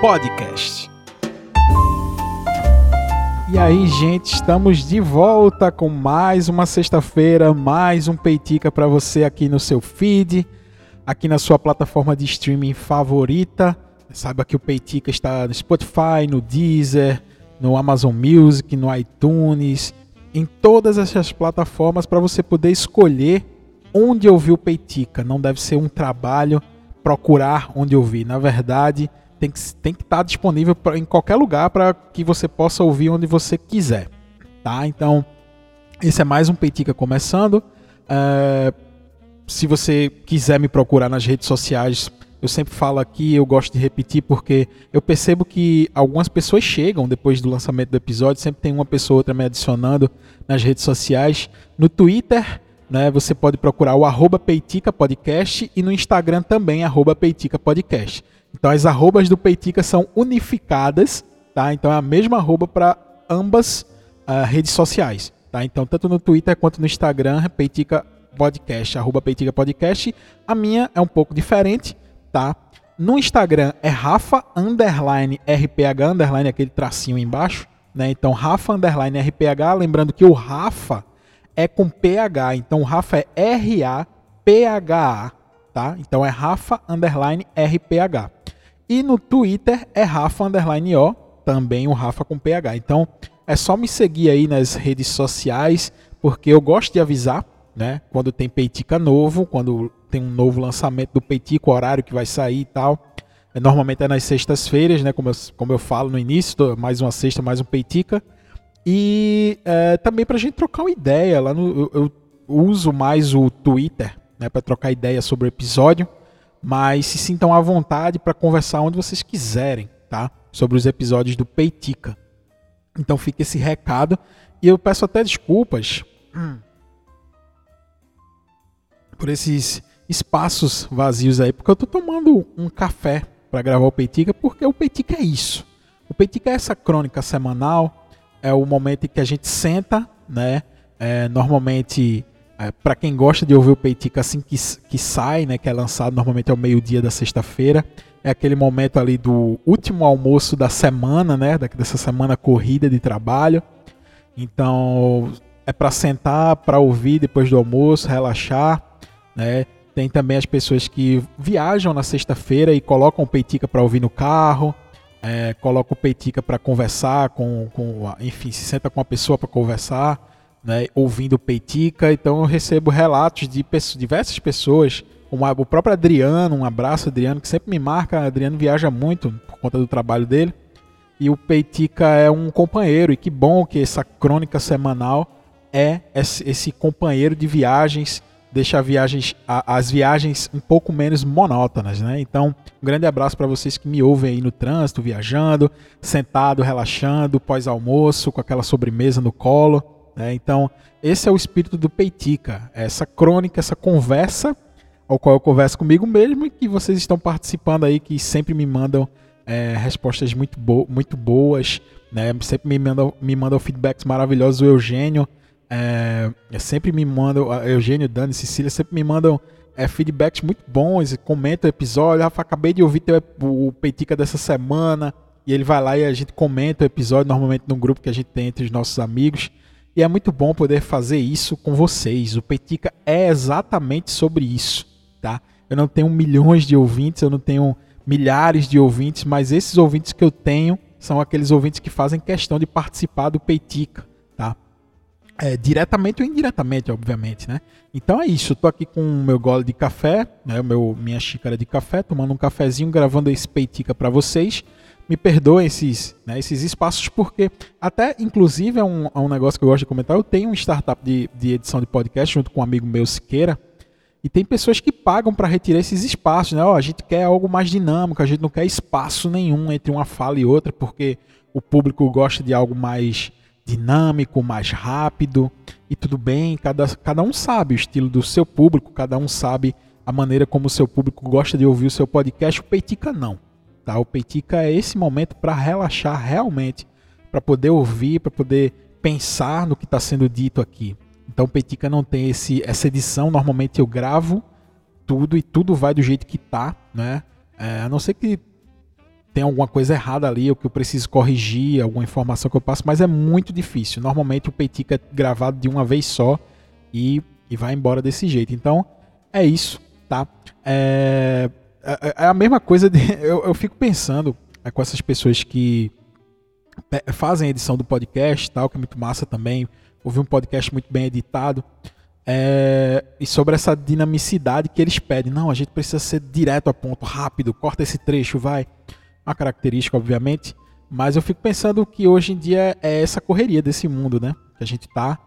Podcast. E aí, gente, estamos de volta com mais uma sexta-feira, mais um Peitica para você aqui no seu feed, aqui na sua plataforma de streaming favorita. Saiba que o Peitica está no Spotify, no Deezer, no Amazon Music, no iTunes, em todas essas plataformas para você poder escolher onde ouvir o Peitica. Não deve ser um trabalho procurar onde ouvir. Na verdade, tem que tem que estar tá disponível pra, em qualquer lugar para que você possa ouvir onde você quiser, tá? Então, esse é mais um Peitica começando. É, se você quiser me procurar nas redes sociais, eu sempre falo aqui, eu gosto de repetir porque eu percebo que algumas pessoas chegam depois do lançamento do episódio, sempre tem uma pessoa ou outra me adicionando nas redes sociais. No Twitter, né? Você pode procurar o arroba Peitica Podcast e no Instagram também, arroba Peitica Podcast. Então as arrobas do Peitica são unificadas, tá? Então é a mesma arroba para ambas uh, redes sociais, tá? Então tanto no Twitter quanto no Instagram, Peitica Podcast, arroba Peitica Podcast. A minha é um pouco diferente, tá? No Instagram é Rafa underline RPH underline aquele tracinho embaixo, né? Então Rafa underline RPH, lembrando que o Rafa é com PH. Então o Rafa é R-A-P-H-A, tá? Então é Rafa underline RPH. E no Twitter é Rafa underline O, também o Rafa com PH. Então é só me seguir aí nas redes sociais, porque eu gosto de avisar, né? Quando tem Peitica novo, quando tem um novo lançamento do Peitica, o horário que vai sair e tal. É, normalmente é nas sextas-feiras, né? Como eu, como eu falo no início, mais uma sexta, mais um Peitica. E é, também para a gente trocar uma ideia. Lá no, eu, eu uso mais o Twitter né, para trocar ideia sobre o episódio, mas se sintam à vontade para conversar onde vocês quiserem, tá? Sobre os episódios do Peitica. Então fica esse recado. E eu peço até desculpas por esses espaços vazios aí, porque eu estou tomando um café para gravar o Peitica, porque o Peitica é isso. O Peitica é essa crônica semanal é o momento em que a gente senta, né? É, normalmente, é, para quem gosta de ouvir o Peitica assim que, que sai, né? Que é lançado normalmente ao meio-dia da sexta-feira. É aquele momento ali do último almoço da semana, né? Dessa semana corrida de trabalho. Então, é para sentar, para ouvir depois do almoço, relaxar, né? Tem também as pessoas que viajam na sexta-feira e colocam o Peitica para ouvir no carro é, coloca o Peitica para conversar com, com, enfim, se senta com a pessoa para conversar, né, ouvindo Peitica. Então eu recebo relatos de pessoas, diversas pessoas, como o próprio Adriano, um abraço Adriano, que sempre me marca. Adriano viaja muito por conta do trabalho dele. E o Peitica é um companheiro, e que bom que essa crônica semanal é esse, esse companheiro de viagens deixa viagens, as viagens um pouco menos monótonas, né? Então, um grande abraço para vocês que me ouvem aí no trânsito, viajando, sentado, relaxando, pós-almoço, com aquela sobremesa no colo. Né? Então, esse é o espírito do Peitica, essa crônica, essa conversa, ao qual eu converso comigo mesmo e que vocês estão participando aí, que sempre me mandam é, respostas muito, bo muito boas, né? sempre me mandam, me mandam feedbacks maravilhosos. O Eugênio é, sempre me mandam, Eugênio, Dani, Cecília, sempre me mandam é, feedbacks muito bons, comenta o episódio. Rafa, acabei de ouvir teu, o Peitica dessa semana. E ele vai lá e a gente comenta o episódio, normalmente no grupo que a gente tem entre os nossos amigos. E é muito bom poder fazer isso com vocês. O Peitica é exatamente sobre isso, tá? Eu não tenho milhões de ouvintes, eu não tenho milhares de ouvintes, mas esses ouvintes que eu tenho são aqueles ouvintes que fazem questão de participar do Peitica é, diretamente ou indiretamente, obviamente, né? Então é isso, eu tô aqui com o meu gole de café, né, meu, minha xícara de café, tomando um cafezinho, gravando esse peitica para vocês. Me perdoem esses, né, esses espaços, porque até, inclusive, é um, é um negócio que eu gosto de comentar, eu tenho um startup de, de edição de podcast junto com um amigo meu, Siqueira, e tem pessoas que pagam para retirar esses espaços, né? Ó, a gente quer algo mais dinâmico, a gente não quer espaço nenhum entre uma fala e outra, porque o público gosta de algo mais dinâmico, mais rápido. E tudo bem, cada, cada um sabe o estilo do seu público, cada um sabe a maneira como o seu público gosta de ouvir o seu podcast. O Peitica não. Tá? O Peitica é esse momento para relaxar realmente, para poder ouvir, para poder pensar no que está sendo dito aqui. Então o Peitica não tem esse, essa edição. Normalmente eu gravo tudo e tudo vai do jeito que tá, né? É, a não ser que tem alguma coisa errada ali, ou que eu preciso corrigir, alguma informação que eu passo, mas é muito difícil. Normalmente o Peitica é gravado de uma vez só e, e vai embora desse jeito. Então, é isso, tá? É, é, é a mesma coisa de. Eu, eu fico pensando é, com essas pessoas que fazem edição do podcast tal, que é muito massa também. Ouvi um podcast muito bem editado. É, e sobre essa dinamicidade que eles pedem. Não, a gente precisa ser direto a ponto, rápido, corta esse trecho, vai. Uma característica, obviamente. Mas eu fico pensando que hoje em dia é essa correria desse mundo, né? Que a gente tá.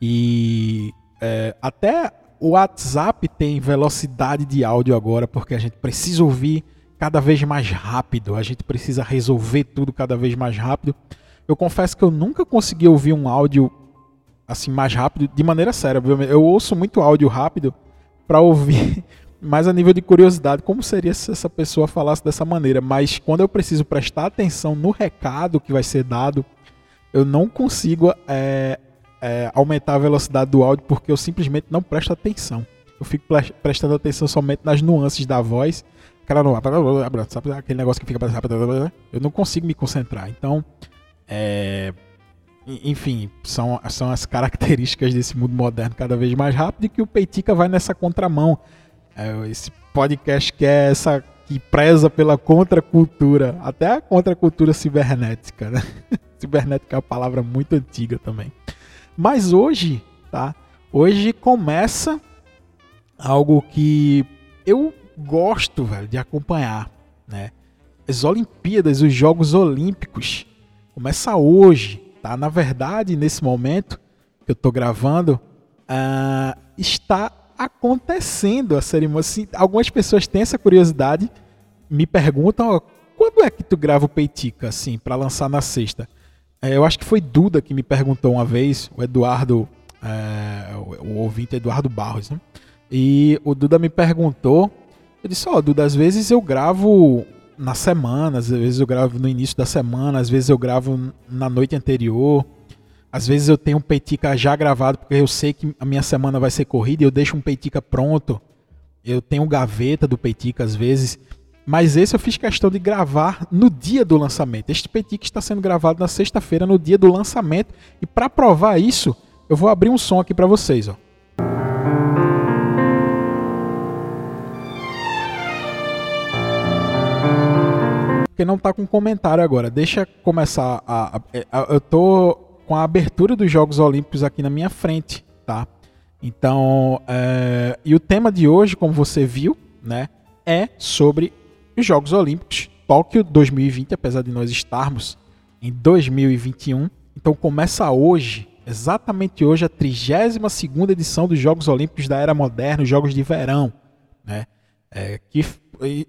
E é, até o WhatsApp tem velocidade de áudio agora, porque a gente precisa ouvir cada vez mais rápido, a gente precisa resolver tudo cada vez mais rápido. Eu confesso que eu nunca consegui ouvir um áudio assim mais rápido, de maneira séria. Eu ouço muito áudio rápido para ouvir, mais a nível de curiosidade, como seria se essa pessoa falasse dessa maneira. Mas quando eu preciso prestar atenção no recado que vai ser dado, eu não consigo é, é, aumentar a velocidade do áudio porque eu simplesmente não presto atenção. Eu fico prestando atenção somente nas nuances da voz aquela não, sabe aquele negócio que fica eu não consigo me concentrar. Então, é, enfim, são, são as características desse mundo moderno cada vez mais rápido e que o Peitica vai nessa contramão. É, esse podcast que é essa que preza pela contracultura, até a contracultura cibernética, né? cibernética é uma palavra muito antiga também. Mas hoje, tá? Hoje começa algo que eu gosto, velho, de acompanhar, né? As Olimpíadas, os Jogos Olímpicos, começa hoje, tá? Na verdade, nesse momento que eu tô gravando, uh, está acontecendo a cerimônia. Assim, algumas pessoas têm essa curiosidade, me perguntam, ó, quando é que tu grava o Peitica, assim, para lançar na sexta? É, eu acho que foi Duda que me perguntou uma vez, o Eduardo, é, o, o ouvinte Eduardo Barros, né? E o Duda me perguntou eu disse, ó, oh, Duda, às vezes eu gravo na semana, às vezes eu gravo no início da semana, às vezes eu gravo na noite anterior. Às vezes eu tenho um peitica já gravado porque eu sei que a minha semana vai ser corrida e eu deixo um peitica pronto. Eu tenho gaveta do peitica às vezes. Mas esse eu fiz questão de gravar no dia do lançamento. Este peitica está sendo gravado na sexta-feira, no dia do lançamento. E para provar isso, eu vou abrir um som aqui para vocês, ó. porque não tá com comentário agora. Deixa começar a, a, a, eu tô com a abertura dos Jogos Olímpicos aqui na minha frente, tá? Então, é, e o tema de hoje, como você viu, né, é sobre os Jogos Olímpicos Tóquio 2020, apesar de nós estarmos em 2021. Então começa hoje, exatamente hoje, a 32ª edição dos Jogos Olímpicos da Era Moderna, os Jogos de Verão, né? É, que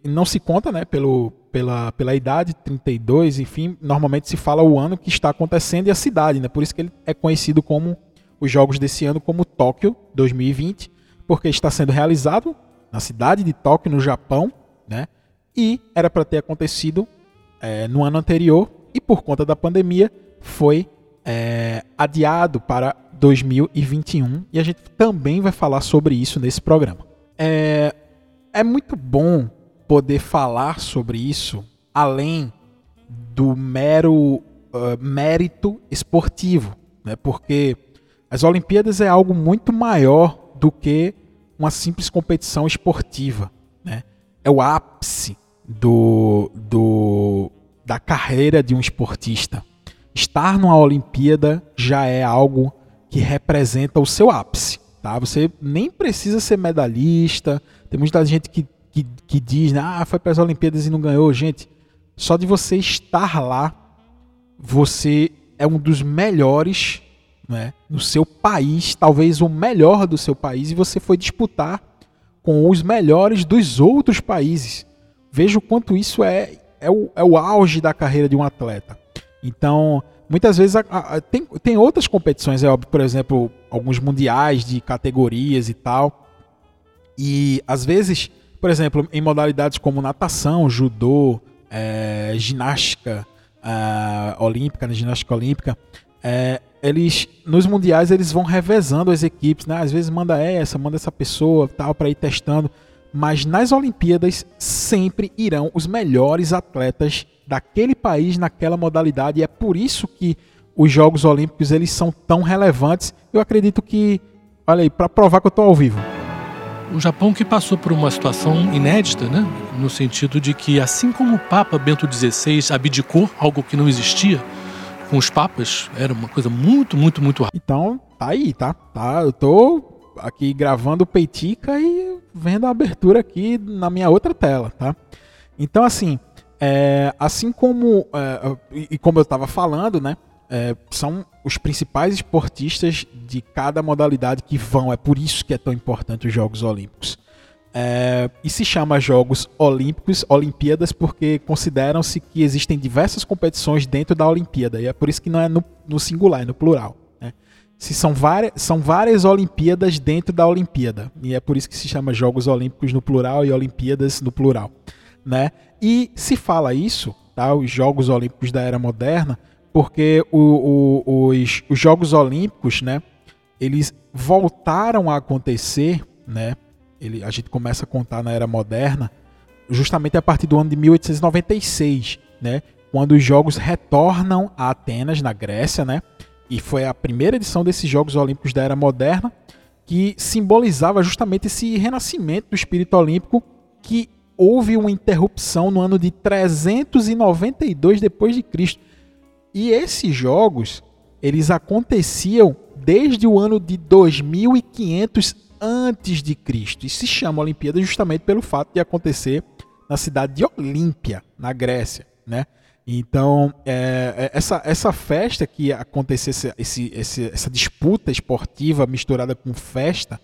não se conta, né, pelo, pela, pela idade, 32, enfim, normalmente se fala o ano que está acontecendo e a cidade, né? Por isso que ele é conhecido como os jogos desse ano como Tóquio 2020, porque está sendo realizado na cidade de Tóquio, no Japão, né? E era para ter acontecido é, no ano anterior e por conta da pandemia foi é, adiado para 2021 e a gente também vai falar sobre isso nesse programa. É, é muito bom poder falar sobre isso além do mero uh, mérito esportivo, né? porque as Olimpíadas é algo muito maior do que uma simples competição esportiva. Né? É o ápice do, do, da carreira de um esportista. Estar numa Olimpíada já é algo que representa o seu ápice. Tá? Você nem precisa ser medalhista. Tem muita gente que que, que diz, né, ah, foi para as Olimpíadas e não ganhou. Gente, só de você estar lá, você é um dos melhores né, no seu país, talvez o melhor do seu país, e você foi disputar com os melhores dos outros países. Veja o quanto isso é, é, o, é o auge da carreira de um atleta. Então, muitas vezes a, a, tem, tem outras competições, é óbvio, por exemplo, alguns mundiais de categorias e tal. E às vezes por exemplo, em modalidades como natação, judô, é, ginástica é, olímpica, né, ginástica olímpica, é, eles nos mundiais eles vão revezando as equipes, né? Às vezes manda essa, manda essa pessoa, tal, para ir testando, mas nas Olimpíadas sempre irão os melhores atletas daquele país naquela modalidade e é por isso que os Jogos Olímpicos eles são tão relevantes. Eu acredito que, olha aí, para provar que eu estou ao vivo. O Japão que passou por uma situação inédita, né? No sentido de que assim como o Papa Bento XVI abdicou, algo que não existia, com os papas, era uma coisa muito, muito, muito rápida. Então, tá aí, tá? tá eu tô aqui gravando o Peitica e vendo a abertura aqui na minha outra tela, tá? Então, assim, é, assim como é, e como eu estava falando, né? É, são os principais esportistas de cada modalidade que vão. É por isso que é tão importante os Jogos Olímpicos. É, e se chama Jogos Olímpicos, Olimpíadas, porque consideram-se que existem diversas competições dentro da Olimpíada. E é por isso que não é no, no singular, é no plural. Se são, várias, são várias Olimpíadas dentro da Olimpíada. E é por isso que se chama Jogos Olímpicos no plural e Olimpíadas no plural. Né? E se fala isso, tá? os Jogos Olímpicos da Era Moderna, porque o, o, os, os Jogos Olímpicos, né, eles voltaram a acontecer, né, ele, a gente começa a contar na Era Moderna, justamente a partir do ano de 1896, né, quando os Jogos retornam a Atenas, na Grécia, né, e foi a primeira edição desses Jogos Olímpicos da Era Moderna, que simbolizava justamente esse renascimento do espírito olímpico que houve uma interrupção no ano de 392 depois de Cristo. E esses jogos, eles aconteciam desde o ano de 2500 antes de Cristo. E se chama Olimpíada justamente pelo fato de acontecer na cidade de Olímpia, na Grécia, né? Então, é, é essa, essa festa que acontecesse, esse, esse, essa disputa esportiva misturada com festa,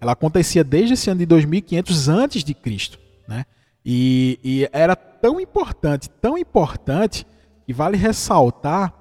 ela acontecia desde esse ano de 2500 antes de Cristo, né? E, e era tão importante, tão importante e vale ressaltar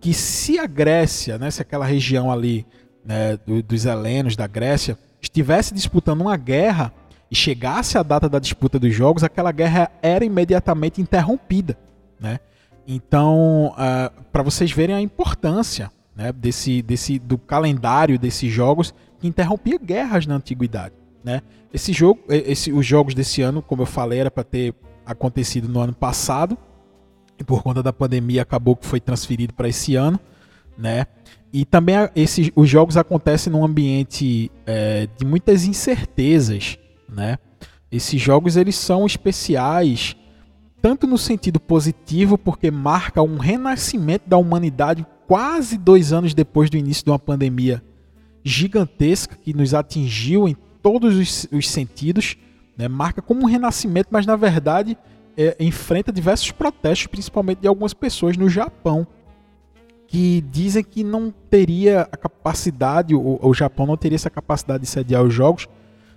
que se a Grécia, né, se aquela região ali né, dos helenos da Grécia estivesse disputando uma guerra e chegasse a data da disputa dos jogos, aquela guerra era imediatamente interrompida, né? Então, uh, ah, para vocês verem a importância né, desse, desse, do calendário desses jogos que interrompia guerras na antiguidade, né? Esse jogo, esse, os jogos desse ano, como eu falei, era para ter acontecido no ano passado, e por conta da pandemia acabou que foi transferido para esse ano, né? E também os jogos acontecem num ambiente é, de muitas incertezas, né? Esses jogos eles são especiais tanto no sentido positivo porque marca um renascimento da humanidade quase dois anos depois do início de uma pandemia gigantesca que nos atingiu em todos os, os sentidos, né? Marca como um renascimento, mas na verdade é, enfrenta diversos protestos, principalmente de algumas pessoas no Japão, que dizem que não teria a capacidade, o, o Japão não teria essa capacidade de sediar os jogos,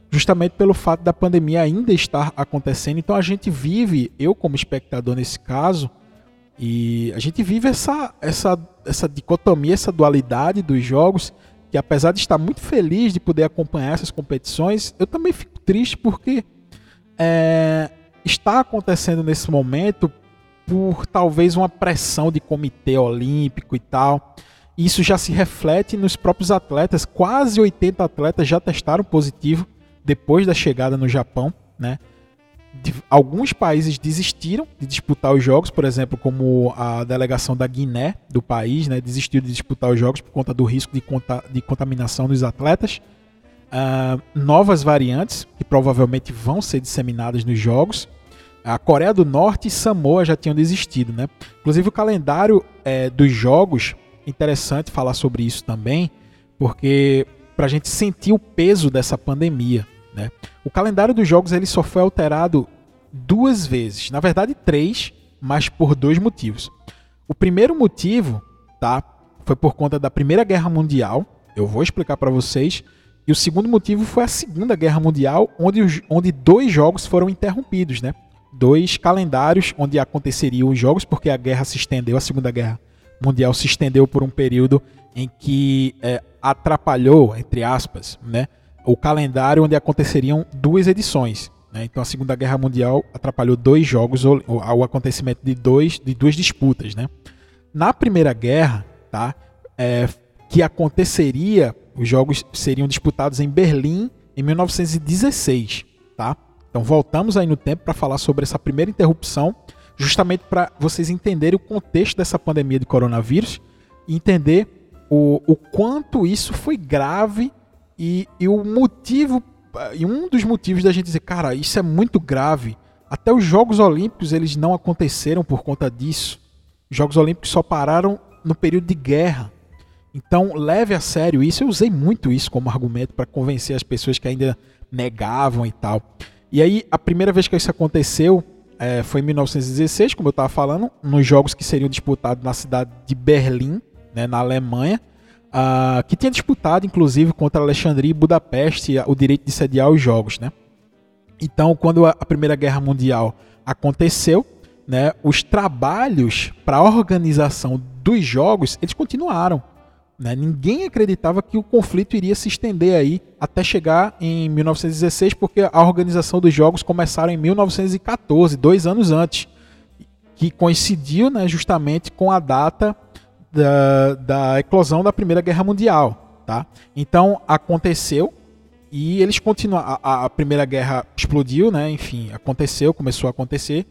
justamente pelo fato da pandemia ainda estar acontecendo. Então a gente vive, eu como espectador nesse caso, e a gente vive essa, essa, essa dicotomia, essa dualidade dos jogos, que apesar de estar muito feliz de poder acompanhar essas competições, eu também fico triste porque é, está acontecendo nesse momento por talvez uma pressão de comitê olímpico e tal. Isso já se reflete nos próprios atletas. Quase 80 atletas já testaram positivo depois da chegada no Japão, né? alguns países desistiram de disputar os jogos, por exemplo, como a delegação da Guiné do país, né, desistiu de disputar os jogos por conta do risco de, conta, de contaminação dos atletas. Uh, novas variantes que provavelmente vão ser disseminadas nos jogos. A Coreia do Norte e Samoa já tinham desistido, né? Inclusive o calendário é, dos jogos, interessante falar sobre isso também, porque para a gente sentir o peso dessa pandemia, né? O calendário dos jogos ele só foi alterado duas vezes, na verdade três, mas por dois motivos. O primeiro motivo, tá, foi por conta da Primeira Guerra Mundial. Eu vou explicar para vocês. E o segundo motivo foi a Segunda Guerra Mundial, onde, onde dois jogos foram interrompidos, né? dois calendários onde aconteceriam os jogos, porque a guerra se estendeu, a Segunda Guerra Mundial se estendeu por um período em que é, atrapalhou, entre aspas, né, o calendário onde aconteceriam duas edições. Né? Então a Segunda Guerra Mundial atrapalhou dois jogos, o, o acontecimento de, dois, de duas disputas. Né? Na Primeira Guerra, tá, é, que aconteceria, os jogos seriam disputados em Berlim em 1916. Tá? Então voltamos aí no tempo para falar sobre essa primeira interrupção, justamente para vocês entenderem o contexto dessa pandemia de coronavírus e entender o, o quanto isso foi grave e, e o motivo e um dos motivos da gente dizer, cara, isso é muito grave. Até os Jogos Olímpicos eles não aconteceram por conta disso. Os Jogos Olímpicos só pararam no período de guerra. Então, leve a sério isso. Eu usei muito isso como argumento para convencer as pessoas que ainda negavam e tal. E aí, a primeira vez que isso aconteceu é, foi em 1916, como eu estava falando, nos jogos que seriam disputados na cidade de Berlim, né, na Alemanha, uh, que tinha disputado, inclusive, contra Alexandria e Budapeste o direito de sediar os jogos. Né? Então, quando a Primeira Guerra Mundial aconteceu, né, os trabalhos para a organização dos jogos eles continuaram. Né? Ninguém acreditava que o conflito iria se estender aí até chegar em 1916, porque a organização dos jogos começaram em 1914, dois anos antes, que coincidiu né, justamente com a data da, da eclosão da Primeira Guerra Mundial. Tá? Então aconteceu e eles continuaram. A, a, Primeira Guerra explodiu, né? enfim, aconteceu, começou a acontecer.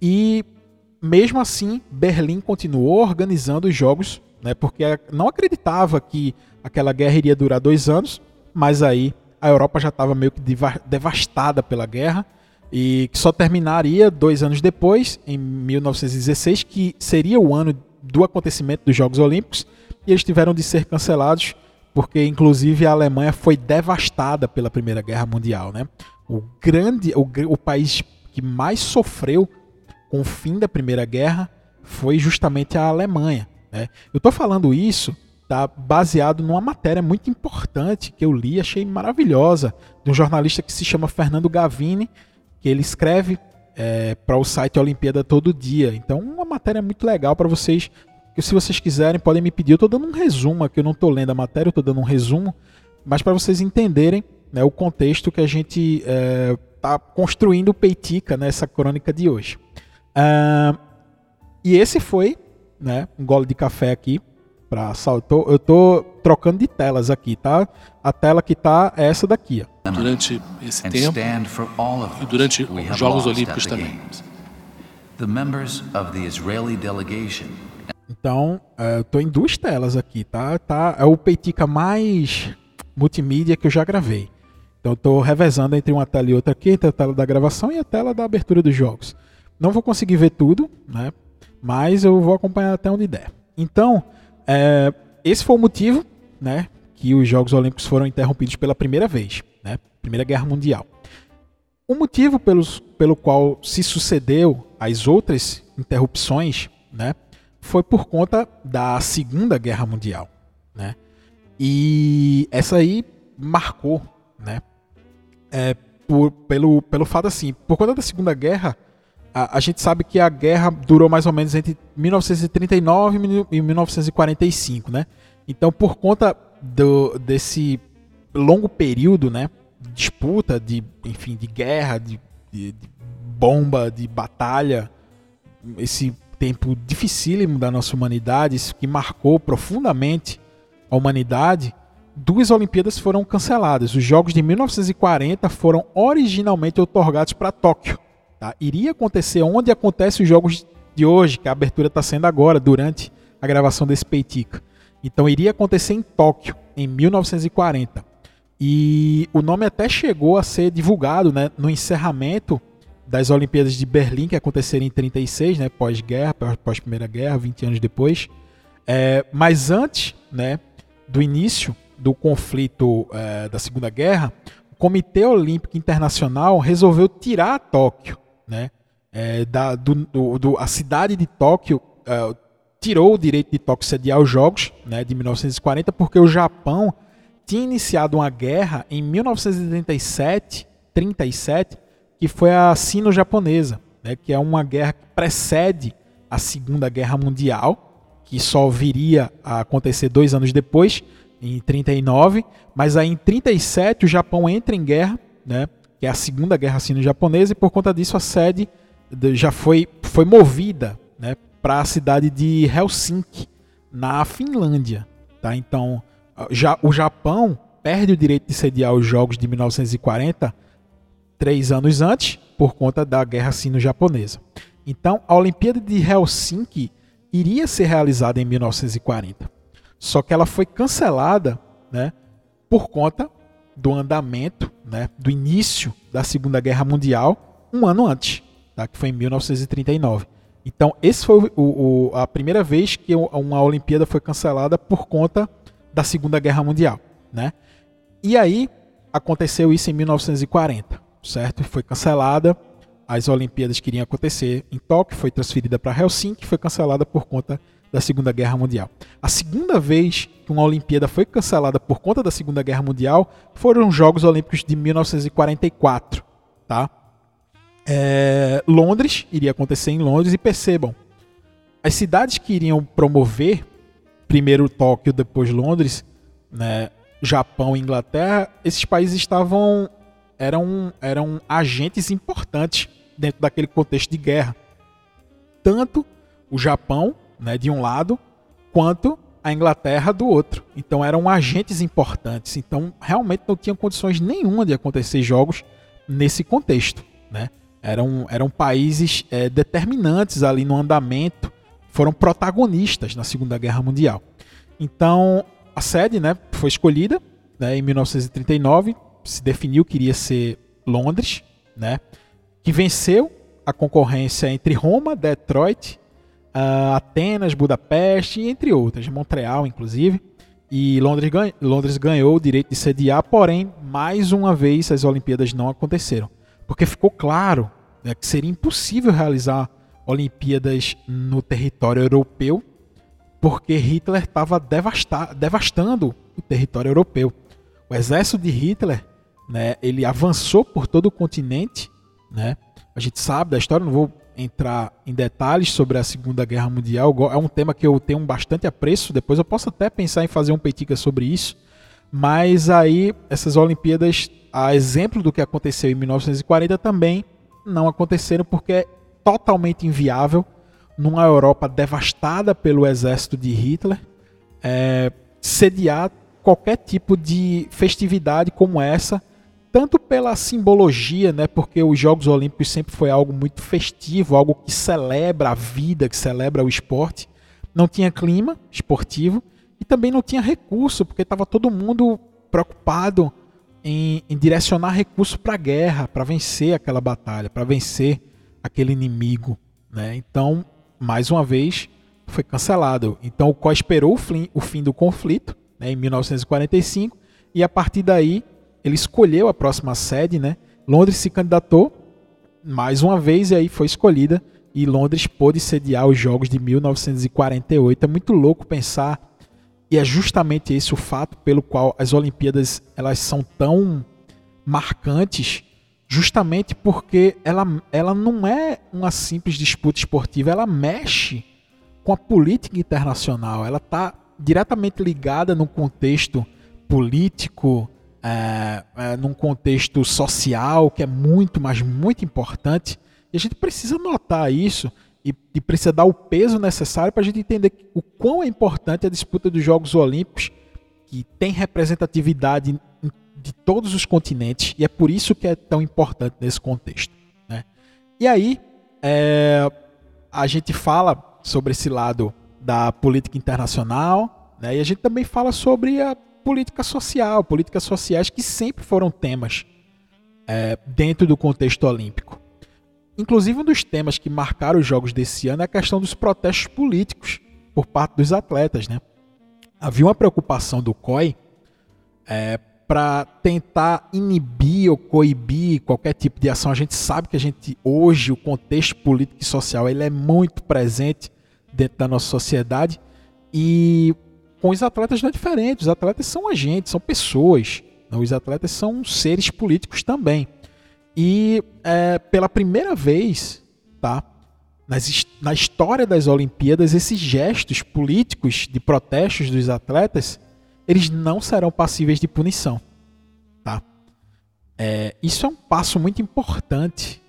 E mesmo assim, Berlim continuou organizando os jogos né? Porque não acreditava que aquela guerra iria durar dois anos, mas aí a Europa já estava meio que devastada pela guerra e que só terminaria dois anos depois, em 1916, que seria o ano do acontecimento dos Jogos Olímpicos, e eles tiveram de ser cancelados porque inclusive a Alemanha foi devastada pela Primeira Guerra Mundial, né? O grande, o, o país que mais sofreu com o fim da Primeira Guerra foi justamente a Alemanha. Né? Eu estou falando isso tá, baseado numa matéria muito importante que eu li, achei maravilhosa, de um jornalista que se chama Fernando Gavini, que ele escreve é, para o site Olimpíada Todo Dia. Então, uma matéria muito legal para vocês, que se vocês quiserem podem me pedir. Eu estou dando um resumo aqui, eu não estou lendo a matéria, eu estou dando um resumo, mas para vocês entenderem né, o contexto que a gente está é, tá construindo o Peitica nessa crônica de hoje. Uh, e esse foi né? Um gole de café aqui para saltou. Eu tô trocando de telas aqui, tá? A tela que tá é essa daqui, ó. Durante esse tempo e durante os Jogos Olímpicos também. Então, é, eu tô em duas telas aqui, tá? tá? É o Peitica mais multimídia que eu já gravei. Então eu tô revezando entre uma tela e outra aqui, entre a tela da gravação e a tela da abertura dos jogos. Não vou conseguir ver tudo, né? mas eu vou acompanhar até onde der. Então, é, esse foi o motivo né, que os Jogos Olímpicos foram interrompidos pela primeira vez, né, Primeira Guerra Mundial. O motivo pelos, pelo qual se sucedeu as outras interrupções né, foi por conta da Segunda Guerra Mundial. Né, e essa aí marcou, né, é, por, pelo, pelo fato assim, por conta da Segunda Guerra, a, a, gente sabe que a guerra durou mais ou menos entre 1939 e 1945, né? Então, por conta do, desse longo período, né, disputa, de, enfim, de guerra, de, de, de bomba, de batalha, esse tempo dificílimo da nossa humanidade, isso que marcou profundamente a humanidade, duas Olimpíadas foram canceladas. Os Jogos de 1940 foram originalmente otorgados para Tóquio. Tá? Iria acontecer onde acontece os jogos de hoje, que a abertura está sendo agora, durante a gravação desse Peitica. Então iria acontecer em Tóquio, em 1940. E o nome até chegou a ser divulgado né, no encerramento das Olimpíadas de Berlim, que aconteceram em 36, né, pós-guerra, pós-primeira guerra, 20 anos depois. É, mas antes né, do início do conflito é, da Segunda Guerra, o Comitê Olímpico Internacional resolveu tirar Tóquio né? É, da, do, do, do, a cidade de Tóquio uh, tirou o direito de Tóquio sediar os Jogos né, de 1940 porque o Japão tinha iniciado uma guerra em 1937, 37, que foi a sino-japonesa, né, que é uma guerra que precede a Segunda Guerra Mundial, que só viria a acontecer dois anos depois, em 39, mas aí em 37 o Japão entra em guerra, né, que é a Segunda Guerra Sino-Japonesa, e por conta disso a sede já foi, foi movida né, para a cidade de Helsinki, na Finlândia. Tá? Então, já, o Japão perde o direito de sediar os Jogos de 1940 três anos antes, por conta da Guerra Sino-Japonesa. Então, a Olimpíada de Helsinki iria ser realizada em 1940. Só que ela foi cancelada né, por conta do andamento, né, do início da Segunda Guerra Mundial, um ano antes, tá, que foi em 1939. Então, esse foi o, o, a primeira vez que uma Olimpíada foi cancelada por conta da Segunda Guerra Mundial. Né? E aí aconteceu isso em 1940, certo? Foi cancelada. As Olimpíadas que iriam acontecer em Tóquio foi transferida para Helsinki, foi cancelada por conta da Segunda Guerra Mundial. A segunda vez que uma Olimpíada foi cancelada por conta da Segunda Guerra Mundial foram os Jogos Olímpicos de 1944, tá? É, Londres iria acontecer em Londres e percebam, as cidades que iriam promover primeiro Tóquio, depois Londres, né, Japão e Inglaterra, esses países estavam eram eram agentes importantes dentro daquele contexto de guerra. Tanto o Japão, né, de um lado, quanto a Inglaterra do outro. Então eram agentes importantes. Então realmente não tinham condições nenhuma de acontecer jogos nesse contexto, né? Eram, eram países é, determinantes ali no andamento, foram protagonistas na Segunda Guerra Mundial. Então a sede, né, foi escolhida né, em 1939, se definiu que iria ser Londres, né, que venceu a concorrência entre Roma, Detroit uh, Atenas, Budapeste, entre outras, Montreal, inclusive. E Londres, ganha, Londres ganhou o direito de sediar, porém, mais uma vez, as Olimpíadas não aconteceram. Porque ficou claro né, que seria impossível realizar Olimpíadas no território europeu, porque Hitler estava devastando o território europeu. O exército de Hitler, né, ele avançou por todo o continente, né? A gente sabe da história, não vou entrar em detalhes sobre a Segunda Guerra Mundial. É um tema que eu tenho bastante apreço. Depois eu posso até pensar em fazer um petica sobre isso. Mas aí, essas Olimpíadas, a exemplo do que aconteceu em 1940, também não aconteceram porque é totalmente inviável numa Europa devastada pelo exército de Hitler é, sediar qualquer tipo de festividade como essa tanto pela simbologia, né, porque os Jogos Olímpicos sempre foi algo muito festivo, algo que celebra a vida, que celebra o esporte. Não tinha clima esportivo e também não tinha recurso, porque estava todo mundo preocupado em, em direcionar recurso para a guerra, para vencer aquela batalha, para vencer aquele inimigo. Né? Então, mais uma vez, foi cancelado. Então, o COI esperou o fim, o fim do conflito, né, em 1945, e a partir daí ele escolheu a próxima sede, né? Londres se candidatou mais uma vez e aí foi escolhida e Londres pôde sediar os Jogos de 1948. É muito louco pensar e é justamente esse o fato pelo qual as Olimpíadas elas são tão marcantes, justamente porque ela, ela não é uma simples disputa esportiva, ela mexe com a política internacional, ela está diretamente ligada no contexto político, é, é, num contexto social que é muito, mas muito importante. E a gente precisa notar isso e, e precisa dar o peso necessário para a gente entender o quão é importante a disputa dos Jogos Olímpicos, que tem representatividade de todos os continentes, e é por isso que é tão importante nesse contexto. Né? E aí, é, a gente fala sobre esse lado da política internacional, né? e a gente também fala sobre a política social, políticas sociais que sempre foram temas é, dentro do contexto olímpico. Inclusive, um dos temas que marcaram os Jogos desse ano é a questão dos protestos políticos por parte dos atletas. Né? Havia uma preocupação do COI é, para tentar inibir ou coibir qualquer tipo de ação. A gente sabe que a gente hoje o contexto político e social ele é muito presente dentro da nossa sociedade e com os atletas não é diferente. Os atletas são agentes, são pessoas. Os atletas são seres políticos também. E é, pela primeira vez, tá? Nas, na história das Olimpíadas, esses gestos políticos de protestos dos atletas, eles não serão passíveis de punição, tá? É, isso é um passo muito importante,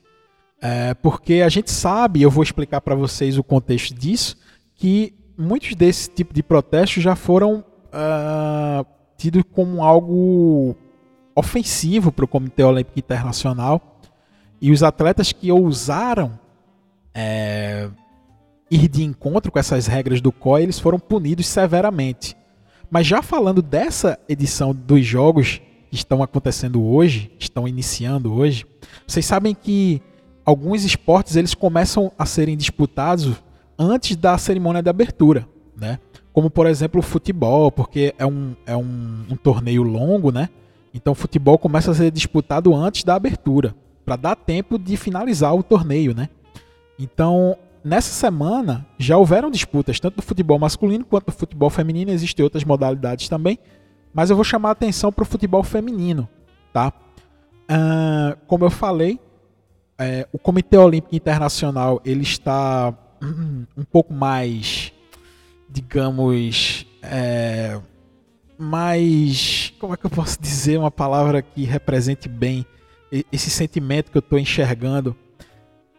é, porque a gente sabe, eu vou explicar para vocês o contexto disso, que muitos desse tipo de protestos já foram uh, tidos como algo ofensivo para o Comitê Olímpico Internacional E os atletas que ousaram é, ir de encontro com essas regras do COI, eles foram punidos severamente. Mas já falando dessa edição dos jogos que estão acontecendo hoje, estão iniciando hoje, vocês sabem que alguns esportes eles começam a serem disputados antes da cerimônia de abertura, né? Como por exemplo o futebol, porque é um, é um, um torneio longo, né? Então o futebol começa a ser disputado antes da abertura, para dar tempo de finalizar o torneio, né? Então, nessa semana já houveram disputas, tanto do futebol masculino quanto do futebol feminino, existem outras modalidades também, mas eu vou chamar a atenção para o futebol feminino, tá? Uh, como eu falei, é, o Comitê Olímpico Internacional ele está um pouco mais, digamos, é, mais, como é que eu posso dizer uma palavra que represente bem esse sentimento que eu estou enxergando?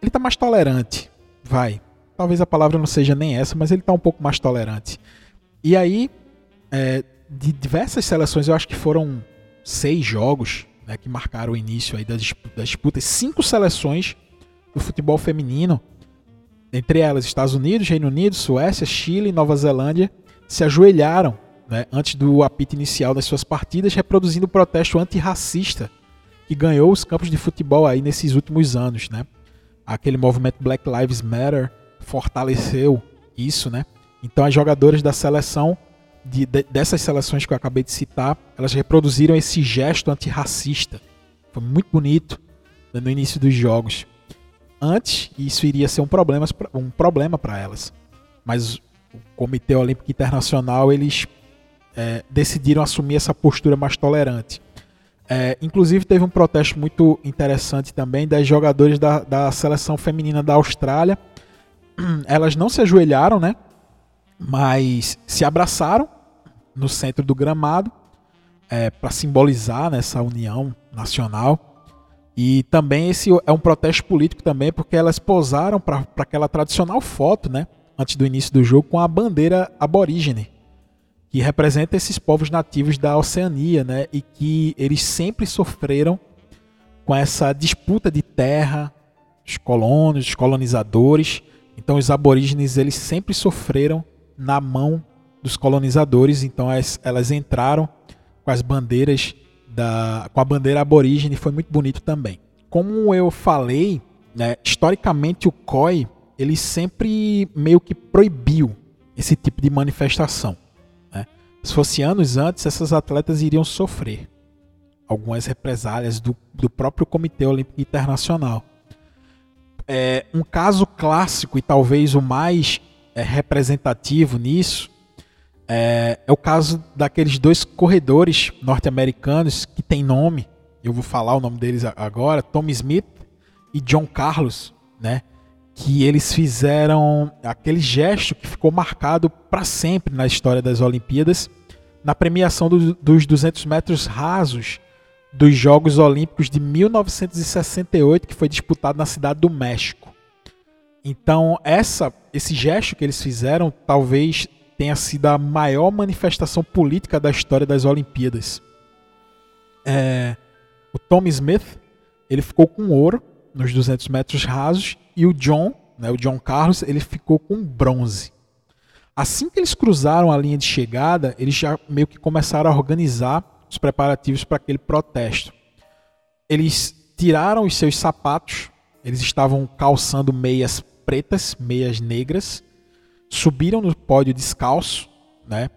Ele está mais tolerante, vai. Talvez a palavra não seja nem essa, mas ele está um pouco mais tolerante. E aí, é, de diversas seleções, eu acho que foram seis jogos né, que marcaram o início aí das, das disputas, cinco seleções do futebol feminino, entre elas Estados Unidos, Reino Unido, Suécia, Chile e Nova Zelândia, se ajoelharam né, antes do apito inicial das suas partidas, reproduzindo o protesto antirracista que ganhou os campos de futebol aí nesses últimos anos, né? Aquele movimento Black Lives Matter fortaleceu isso, né? Então as jogadoras da seleção de, de, dessas seleções que eu acabei de citar, elas reproduziram esse gesto antirracista. Foi muito bonito né, no início dos jogos. Antes, isso iria ser um problema, um problema para elas. Mas o Comitê Olímpico Internacional, eles é, decidiram assumir essa postura mais tolerante. É, inclusive teve um protesto muito interessante também das jogadoras da, da seleção feminina da Austrália. Elas não se ajoelharam, né? Mas se abraçaram no centro do gramado é, para simbolizar né, união nacional. E também esse é um protesto político também, porque elas posaram para aquela tradicional foto, né? Antes do início do jogo, com a bandeira aborígene que representa esses povos nativos da Oceania, né? E que eles sempre sofreram com essa disputa de terra, os colonos, os colonizadores. Então os aborígenes eles sempre sofreram na mão dos colonizadores, então elas, elas entraram com as bandeiras da com a bandeira aborígene, foi muito bonito também. Como eu falei, né, historicamente o COI ele sempre meio que proibiu esse tipo de manifestação. Se fosse anos antes, essas atletas iriam sofrer algumas represálias do, do próprio Comitê Olímpico Internacional. É, um caso clássico e talvez o mais é, representativo nisso é, é, o caso daqueles dois corredores norte-americanos que têm nome. Eu vou falar o nome deles agora: Tom Smith e John Carlos, né? que eles fizeram aquele gesto que ficou marcado para sempre na história das Olimpíadas, na premiação do, dos 200 metros rasos dos Jogos Olímpicos de 1968, que foi disputado na cidade do México. Então, essa, esse gesto que eles fizeram talvez tenha sido a maior manifestação política da história das Olimpíadas. É, o Tom Smith ele ficou com ouro nos 200 metros rasos e o John, né, o John Carlos, ele ficou com bronze. Assim que eles cruzaram a linha de chegada, eles já meio que começaram a organizar os preparativos para aquele protesto. Eles tiraram os seus sapatos, eles estavam calçando meias pretas, meias negras, subiram no pódio descalço, né?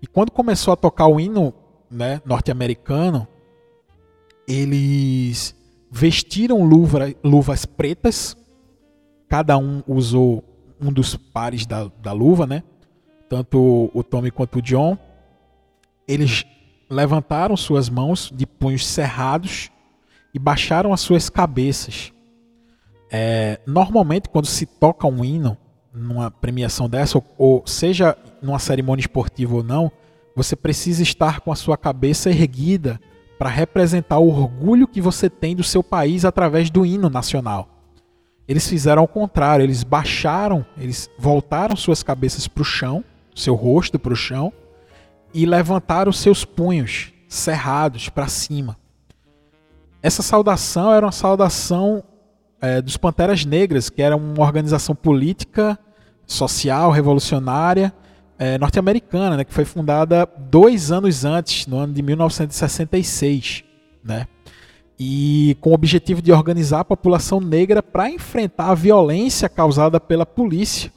E quando começou a tocar o hino né, norte-americano, eles vestiram luva, luvas pretas, cada um usou um dos pares da, da luva, né? Tanto o Tommy quanto o John. Eles levantaram suas mãos de punhos cerrados e baixaram as suas cabeças. É, normalmente, quando se toca um hino numa premiação dessa, ou, ou seja numa cerimônia esportiva ou não, você precisa estar com a sua cabeça erguida para representar o orgulho que você tem do seu país através do hino nacional. Eles fizeram ao contrário, eles baixaram, eles voltaram suas cabeças para o chão, seu rosto para o chão, e levantaram seus punhos cerrados para cima. Essa saudação era uma saudação é, dos Panteras Negras, que era uma organização política, social, revolucionária é, norte-americana, né, que foi fundada dois anos antes, no ano de 1966, né, e com o objetivo de organizar a população negra para enfrentar a violência causada pela polícia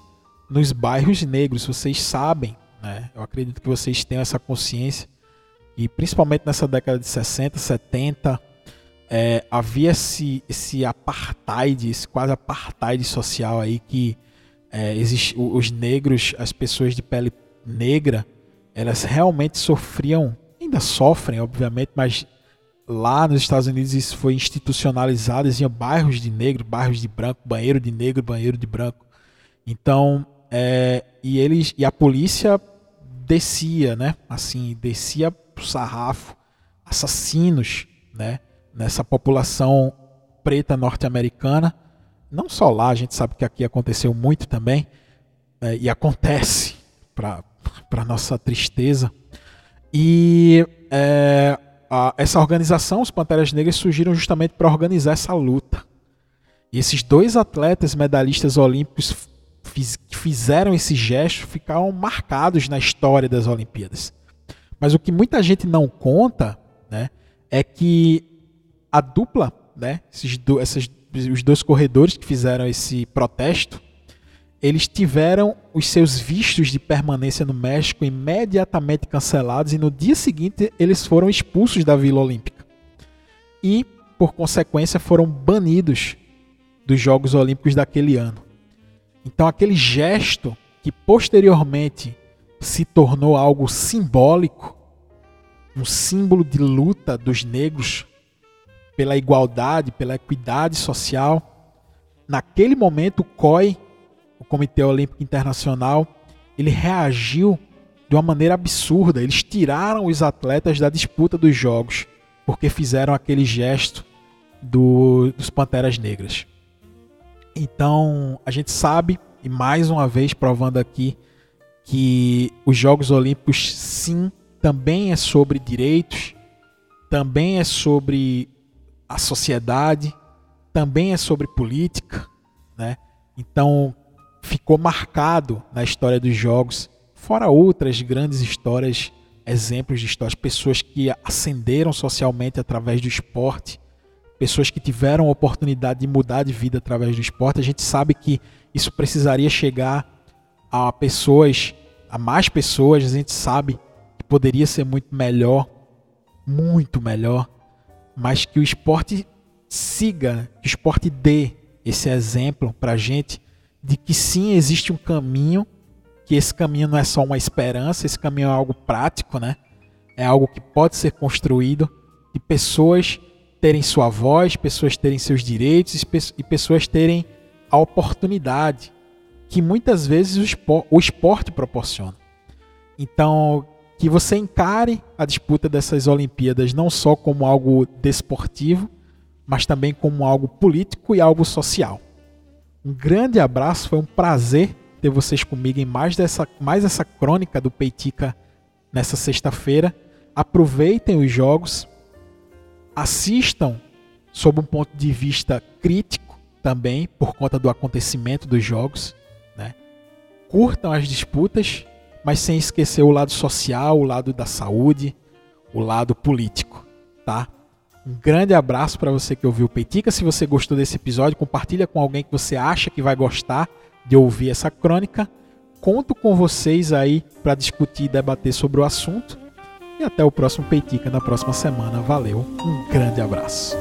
nos bairros negros. Vocês sabem, né, eu acredito que vocês tenham essa consciência, e principalmente nessa década de 60, 70, é, havia esse, esse apartheid, esse quase apartheid social aí que é, os negros, as pessoas de pele negra, elas realmente sofriam, ainda sofrem, obviamente, mas lá nos Estados Unidos isso foi institucionalizado, existiam bairros de negro, bairros de branco, banheiro de negro, banheiro de branco. Então, é, e eles e a polícia descia, né? Assim, descia pro sarrafo, assassinos, né? Nessa população preta norte-americana não só lá, a gente sabe que aqui aconteceu muito também, é, e acontece, para nossa tristeza. E é, a, essa organização, os Panteras Negras, surgiram justamente para organizar essa luta. E esses dois atletas medalhistas olímpicos fiz, que fizeram esse gesto ficaram marcados na história das Olimpíadas. Mas o que muita gente não conta né, é que a dupla, né, esses essas os dois corredores que fizeram esse protesto, eles tiveram os seus vistos de permanência no México imediatamente cancelados e no dia seguinte eles foram expulsos da Vila Olímpica. E, por consequência, foram banidos dos Jogos Olímpicos daquele ano. Então, aquele gesto que posteriormente se tornou algo simbólico, um símbolo de luta dos negros pela igualdade, pela equidade social. Naquele momento, o COI, o Comitê Olímpico Internacional, ele reagiu de uma maneira absurda. Eles tiraram os atletas da disputa dos jogos porque fizeram aquele gesto do, dos Panteras Negras. Então, a gente sabe, e mais uma vez provando aqui, que os Jogos Olímpicos, sim, também é sobre direitos, também é sobre a sociedade, também é sobre política, né? Então ficou marcado na história dos jogos, fora outras grandes histórias, exemplos de histórias, pessoas que ascenderam socialmente através do esporte, pessoas que tiveram a oportunidade de mudar de vida através do esporte. A gente sabe que isso precisaria chegar a pessoas, a mais pessoas, a gente sabe que poderia ser muito melhor, muito melhor mas que o esporte siga, que o esporte dê esse exemplo para a gente de que sim existe um caminho, que esse caminho não é só uma esperança, esse caminho é algo prático, né? É algo que pode ser construído, de pessoas terem sua voz, pessoas terem seus direitos e pessoas terem a oportunidade que muitas vezes o esporte, o esporte proporciona. Então, que você encare a disputa dessas Olimpíadas não só como algo desportivo, mas também como algo político e algo social. Um grande abraço, foi um prazer ter vocês comigo em mais, dessa, mais essa crônica do Peitica nessa sexta-feira. Aproveitem os jogos, assistam sob um ponto de vista crítico também, por conta do acontecimento dos jogos. Né? Curtam as disputas mas sem esquecer o lado social, o lado da saúde, o lado político, tá? Um grande abraço para você que ouviu o Peitica. Se você gostou desse episódio, compartilha com alguém que você acha que vai gostar de ouvir essa crônica. Conto com vocês aí para discutir e debater sobre o assunto. E até o próximo Peitica na próxima semana. Valeu, um grande abraço.